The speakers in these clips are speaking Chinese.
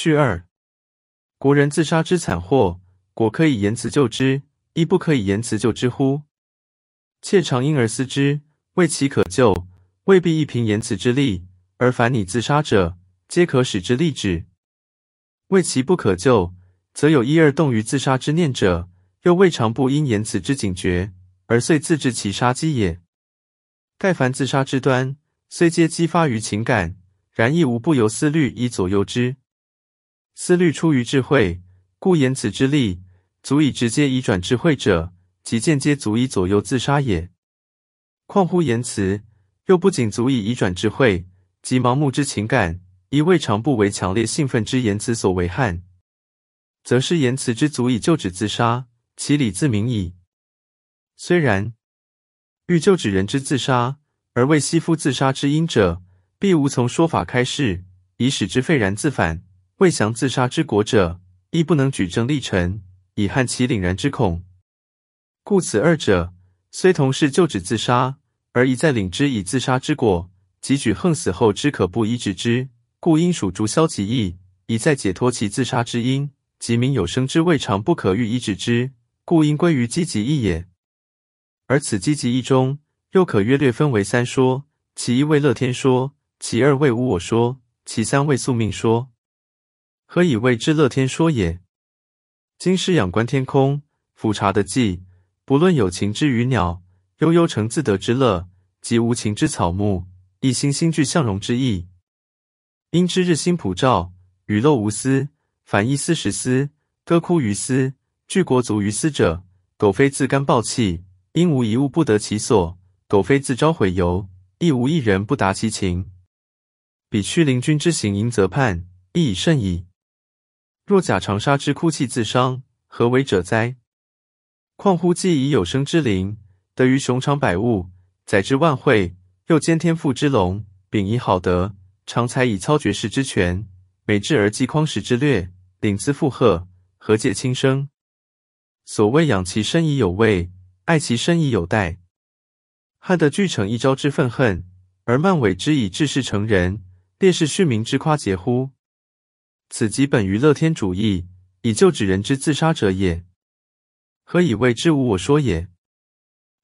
序二：国人自杀之惨祸，果可以言辞救之，亦不可以言辞救之乎？妾常因而思之，为其可救，未必亦凭言辞之力；而凡拟自杀者，皆可使之立止。为其不可救，则有一二动于自杀之念者，又未尝不因言辞之警觉，而遂自制其杀机也。盖凡自杀之端，虽皆激发于情感，然亦无不由思虑以左右之。思虑出于智慧，故言辞之力足以直接移转智慧者，即间接足以左右自杀也。况乎言辞，又不仅足以移转智慧，即盲目之情感，亦未尝不为强烈兴奋之言辞所为害，则是言辞之足以救止自杀，其理自明矣。虽然。欲救止人之自杀，而为息夫自杀之因者，必无从说法开示，以使之废然自反；未降自杀之果者，亦不能举证立陈，以撼其凛然之恐。故此二者虽同是救止自杀，而一在领之以自杀之果，即举横死后之可不医治之，故应属逐消其意；一在解脱其自杀之因，即民有生之未尝不可欲医治之，故应归于积极意也。而此积极义中，又可约略分为三说：其一为乐天说，其二为无我说，其三为宿命说。何以谓之乐天说也？今师仰观天空，俯察的际，不论有情之鱼鸟，悠悠成自得之乐；及无情之草木，一心心具向荣之意。因知日星普照，雨漏无私，凡一思十思，歌哭于斯，具国足于斯者，苟非自甘暴气。因无一物不得其所，苟非自招毁由，亦无一人不达其情。彼屈灵君之行淫则叛，亦已甚矣。若假长沙之哭泣自伤，何为者哉？况乎既以有生之灵，得于雄长百物，载之万会，又兼天赋之龙，秉以好德，常才以操绝世之权，美智而济匡时之略，领资负荷，何解轻生？所谓养其身以有味。爱其身以有待，汉得俱成一朝之愤恨，而漫委之以治世成人，烈士恤民之夸节乎？此即本于乐天主义，以救止人之自杀者也。何以谓之无我说也？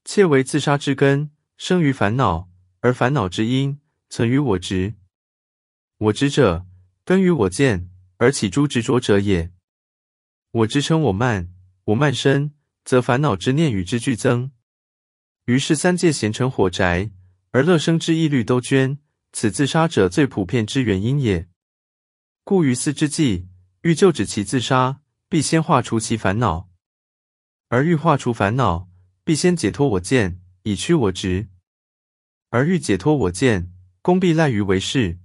切为自杀之根，生于烦恼，而烦恼之因存于我执。我执者，根于我见，而起诸执着者也。我执称我慢，我慢身。则烦恼之念与之俱增，于是三界咸成火宅，而乐生之意律都捐，此自杀者最普遍之原因也。故于斯之际，欲救止其自杀，必先化除其烦恼；而欲化除烦恼，必先解脱我见，以驱我执；而欲解脱我见，功必赖于为事。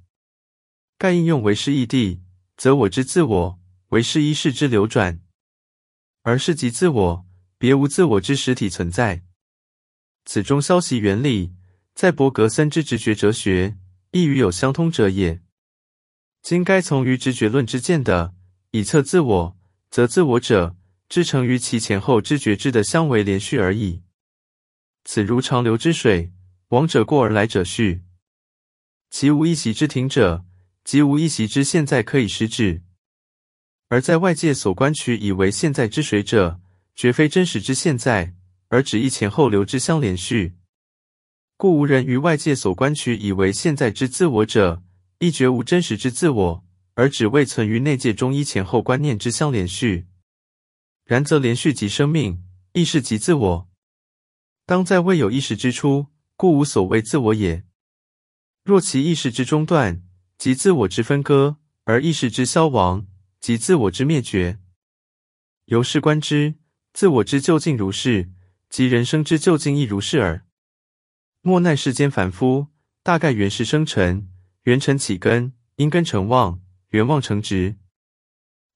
盖应用为事义谛，则我之自我为事一世之流转，而是即自我。别无自我之实体存在，此中消息原理，在伯格森之直觉哲学亦与有相通者也。今该从于直觉论之见的，以测自我，则自我者之成于其前后知觉知的相为连续而已。此如长流之水，往者过而来者续，其无一息之停者，即无一息之现在可以施止。而在外界所观取以为现在之水者，绝非真实之现在，而只一前后流之相连续，故无人于外界所观取以为现在之自我者，亦绝无真实之自我，而只未存于内界中一前后观念之相连续。然则连续即生命，意识即自我。当在未有意识之初，故无所谓自我也。若其意识之中断，即自我之分割；而意识之消亡，即自我之灭绝。由是观之。自我之究竟如是，即人生之究竟亦如是耳。莫奈世间凡夫，大概原是生尘，缘尘起根，因根成妄，缘妄成执。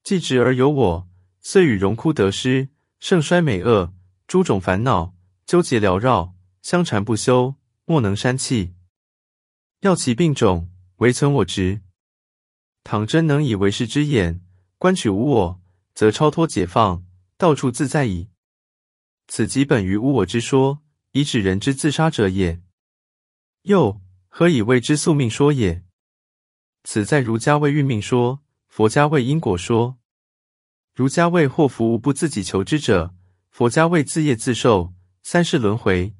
既执而有我，遂与荣枯得失、盛衰美恶诸种烦恼纠结缭绕，相缠不休，莫能删弃。要其病种，唯存我执。倘真能以为是之眼观取无我，则超脱解放。到处自在矣。此即本于无我之说，以指人之自杀者也。又何以谓之宿命说也？此在儒家谓运命说，佛家谓因果说。儒家谓祸福无不自己求之者，佛家谓自业自受，三世轮回。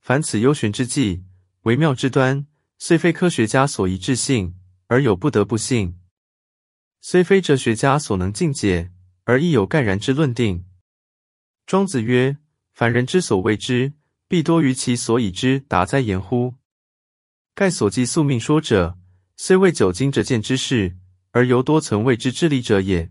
凡此幽玄之际，微妙之端，虽非科学家所宜置信，而有不得不信；虽非哲学家所能尽解，而亦有盖然之论定。庄子曰：“凡人之所谓之，必多于其所以知达哉言乎？”盖所记宿命说者，虽未久经者见之事，而犹多存未知之理者也。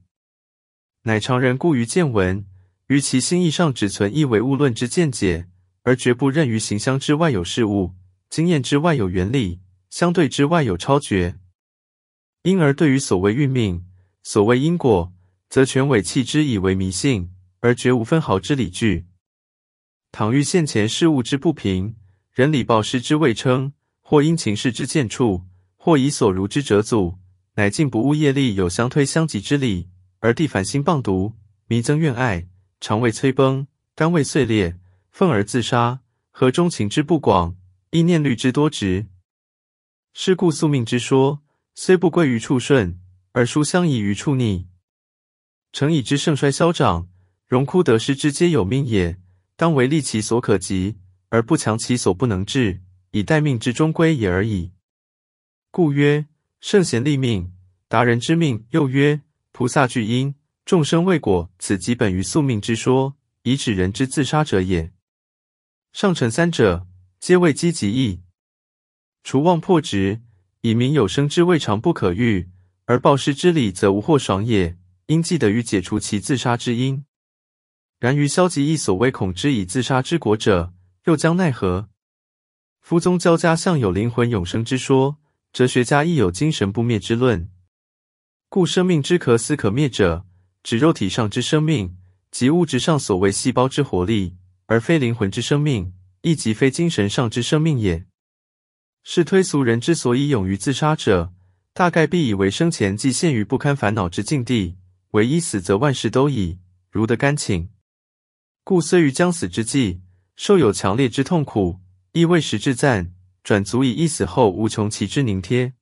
乃常人故于见闻，于其心意上只存一唯物论之见解，而绝不任于形象之外有事物，经验之外有原理，相对之外有超绝。因而对于所谓运命、所谓因果，则全委弃之以为迷信，而绝无分毫之理据。倘遇现前事物之不平，人理报失之未称，或因情势之见处，或以所如之折阻，乃尽不务业力有相推相及之理。而地反心谤毒，迷增怨爱，肠胃摧崩，肝胃碎裂，愤而自杀。何中情之不广，意念虑之多直？是故宿命之说，虽不归于处顺，而殊相宜于处逆。诚以之盛衰消长，荣枯得失之皆有命也，当为利其所可及，而不强其所不能治，以待命之终归也而已。故曰：圣贤立命，达人之命。又曰。菩萨具因，众生未果，此即本于宿命之说，以指人之自杀者也。上乘三者，皆为积极义。除妄破执，以明有生之未尝不可遇，而报失之理，则无获爽也。应记得于解除其自杀之因。然于消极义所谓恐之以自杀之果者，又将奈何？夫宗教家向有灵魂永生之说，哲学家亦有精神不灭之论。故生命之可死可灭者，指肉体上之生命，即物质上所谓细胞之活力，而非灵魂之生命，亦即非精神上之生命也。是推俗人之所以勇于自杀者，大概必以为生前既陷于不堪烦恼之境地，唯一死则万事都已，如得甘请。故虽于将死之际，受有强烈之痛苦，亦未时至赞，转足以一死后无穷其之凝贴，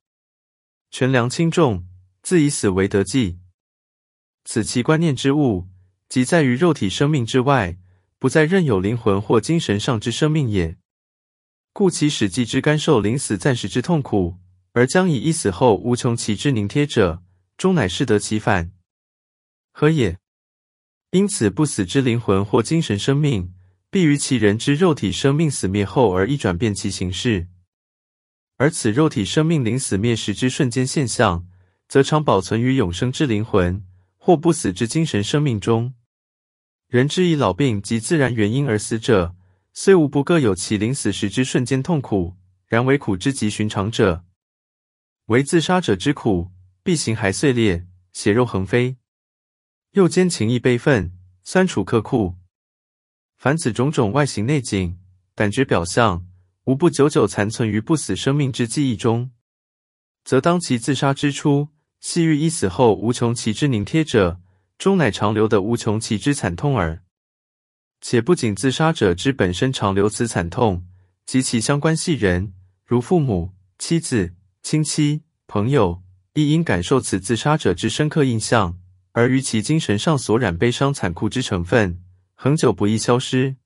权量轻重。自以死为得计，此其观念之物，即在于肉体生命之外，不再任有灵魂或精神上之生命也。故其使计之甘受临死暂时之痛苦，而将以一死后无穷其之凝贴者，终乃适得其反，何也？因此不死之灵魂或精神生命，必于其人之肉体生命死灭后而一转变其形式，而此肉体生命临死灭时之瞬间现象。则常保存于永生之灵魂或不死之精神生命中。人之以老病及自然原因而死者，虽无不各有其临死时之瞬间痛苦，然为苦之极寻常者。为自杀者之苦，必形骸碎裂，血肉横飞，又兼情意悲愤，酸楚刻酷。凡此种种外形内景、感觉表象，无不久久残存于不死生命之记忆中，则当其自杀之初。细欲一死后无穷其之凝贴者，终乃长留的无穷其之惨痛耳。且不仅自杀者之本身长留此惨痛，及其相关系人，如父母、妻子、亲戚、朋友，亦因感受此自杀者之深刻印象，而于其精神上所染悲伤残酷之成分，恒久不易消失。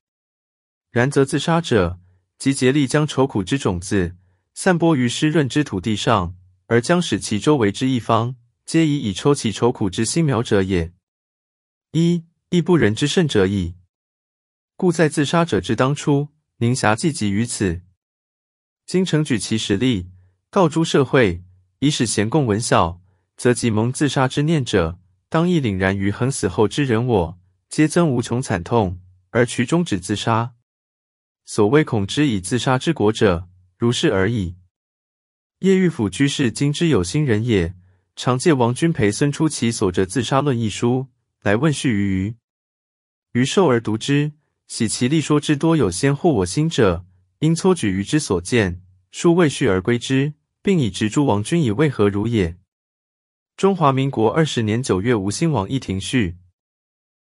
然则自杀者，即竭力将愁苦之种子散播于湿润之土地上。而将使其周围之一方，皆以以抽其愁苦之心苗者也。一亦不仁之甚者矣。故在自杀者之当初，宁暇计及于此。今诚举其实例，告诸社会，以使贤共闻晓，则即蒙自杀之念者，当亦凛然于恒死后之人我，皆增无穷惨痛，而渠终止自杀。所谓恐之以自杀之国者，如是而已。叶玉甫居士今之有心人也，常借王君培孙出其所着《自杀论》一书来问叙于余，余受而读之，喜其立说之多有先惑我心者，因撮举余之所见，书未续而归之，并以直诸王君以为何如也。中华民国二十年九月，吴兴王一庭序。